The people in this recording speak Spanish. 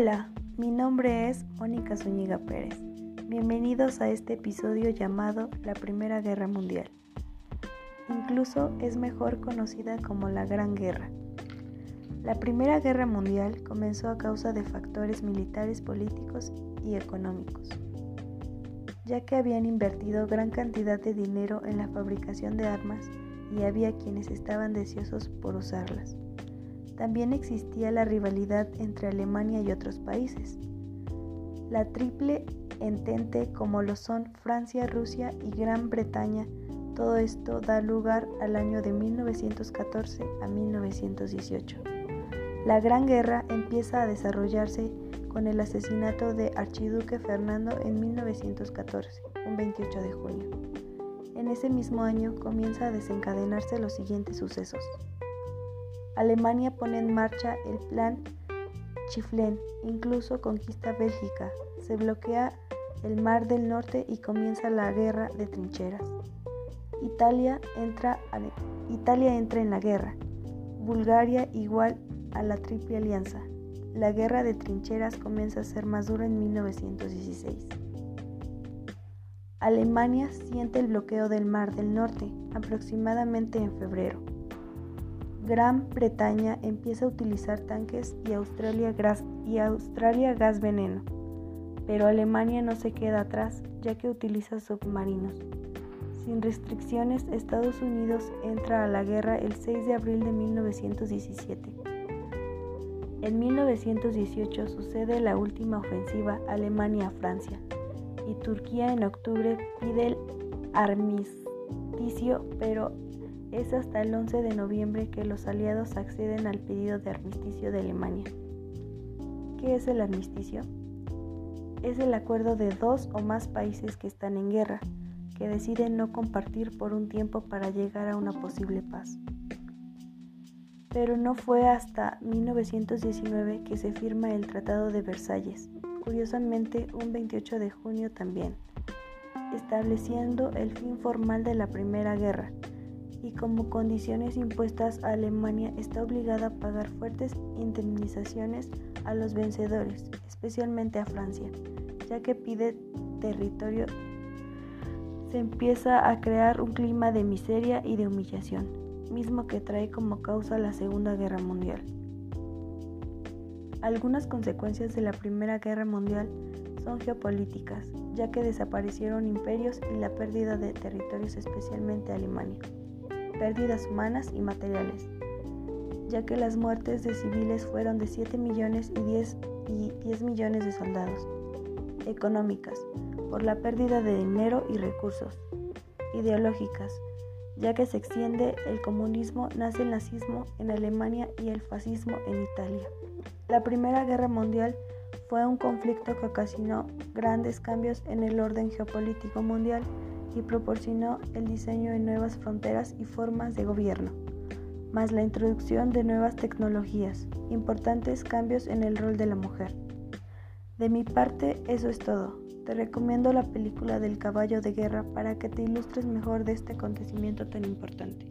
Hola, mi nombre es Mónica Zúñiga Pérez. Bienvenidos a este episodio llamado La Primera Guerra Mundial. Incluso es mejor conocida como la Gran Guerra. La Primera Guerra Mundial comenzó a causa de factores militares, políticos y económicos, ya que habían invertido gran cantidad de dinero en la fabricación de armas y había quienes estaban deseosos por usarlas. También existía la rivalidad entre Alemania y otros países. La triple entente como lo son Francia, Rusia y Gran Bretaña, todo esto da lugar al año de 1914 a 1918. La Gran Guerra empieza a desarrollarse con el asesinato de Archiduque Fernando en 1914, un 28 de junio. En ese mismo año comienza a desencadenarse los siguientes sucesos. Alemania pone en marcha el plan Chiflen, incluso conquista Bélgica, se bloquea el Mar del Norte y comienza la guerra de trincheras. Italia entra, Italia entra en la guerra. Bulgaria igual a la Triple Alianza. La guerra de trincheras comienza a ser más dura en 1916. Alemania siente el bloqueo del Mar del Norte aproximadamente en febrero. Gran Bretaña empieza a utilizar tanques y Australia, gas, veneno, pero Alemania no se queda atrás ya que utiliza submarinos. Sin restricciones, Estados Unidos entra a la guerra el 6 de abril de 1917. En 1918 sucede la última ofensiva Alemania-Francia y Turquía en octubre pide el armisticio, pero es hasta el 11 de noviembre que los aliados acceden al pedido de armisticio de Alemania. ¿Qué es el armisticio? Es el acuerdo de dos o más países que están en guerra, que deciden no compartir por un tiempo para llegar a una posible paz. Pero no fue hasta 1919 que se firma el Tratado de Versalles, curiosamente un 28 de junio también, estableciendo el fin formal de la Primera Guerra, y como condiciones impuestas a Alemania está obligada a pagar fuertes indemnizaciones a los vencedores, especialmente a Francia, ya que pide territorio. Se empieza a crear un clima de miseria y de humillación, mismo que trae como causa la Segunda Guerra Mundial. Algunas consecuencias de la Primera Guerra Mundial son geopolíticas, ya que desaparecieron imperios y la pérdida de territorios, especialmente Alemania pérdidas humanas y materiales, ya que las muertes de civiles fueron de 7 millones y 10, y 10 millones de soldados. Económicas, por la pérdida de dinero y recursos. Ideológicas, ya que se extiende el comunismo, nace el nazismo en Alemania y el fascismo en Italia. La Primera Guerra Mundial fue un conflicto que ocasionó grandes cambios en el orden geopolítico mundial y proporcionó el diseño de nuevas fronteras y formas de gobierno, más la introducción de nuevas tecnologías, importantes cambios en el rol de la mujer. De mi parte, eso es todo. Te recomiendo la película del caballo de guerra para que te ilustres mejor de este acontecimiento tan importante.